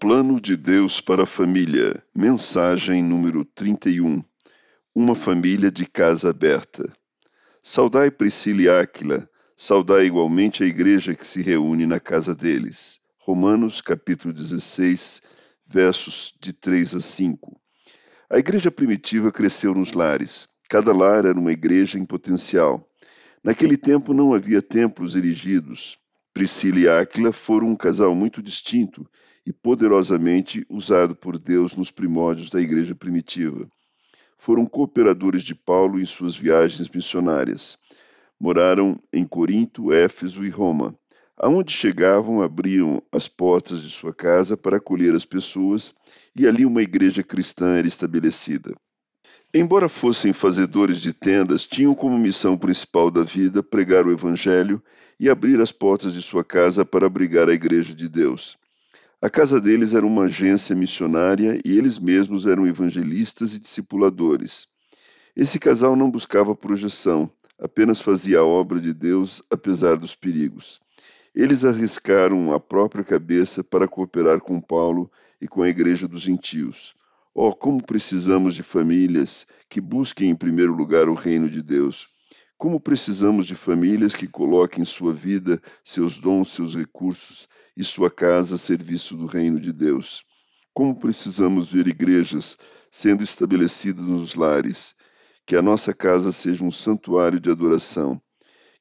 Plano de Deus para a Família, mensagem número 31. Uma família de casa aberta. Saudai Priscila e Áquila, saudai igualmente a igreja que se reúne na casa deles. Romanos capítulo 16, versos de 3 a 5. A igreja primitiva cresceu nos lares. Cada lar era uma igreja em potencial. Naquele tempo não havia templos erigidos. Priscila e Áquila foram um casal muito distinto e poderosamente usado por Deus nos primórdios da igreja primitiva. Foram cooperadores de Paulo em suas viagens missionárias. Moraram em Corinto, Éfeso e Roma. Aonde chegavam, abriam as portas de sua casa para acolher as pessoas e ali uma igreja cristã era estabelecida. Embora fossem fazedores de tendas, tinham como missão principal da vida pregar o Evangelho e abrir as portas de sua casa para abrigar a Igreja de Deus. A casa deles era uma agência missionária e eles mesmos eram evangelistas e discipuladores. Esse casal não buscava projeção, apenas fazia a obra de Deus apesar dos perigos. Eles arriscaram a própria cabeça para cooperar com Paulo e com a igreja dos gentios. Oh, como precisamos de famílias que busquem em primeiro lugar o reino de Deus. Como precisamos de famílias que coloquem sua vida, seus dons, seus recursos e sua casa a serviço do reino de Deus. Como precisamos ver igrejas sendo estabelecidas nos lares, que a nossa casa seja um santuário de adoração,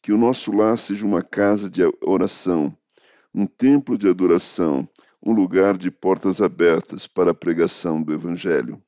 que o nosso lar seja uma casa de oração, um templo de adoração, um lugar de portas abertas para a pregação do Evangelho.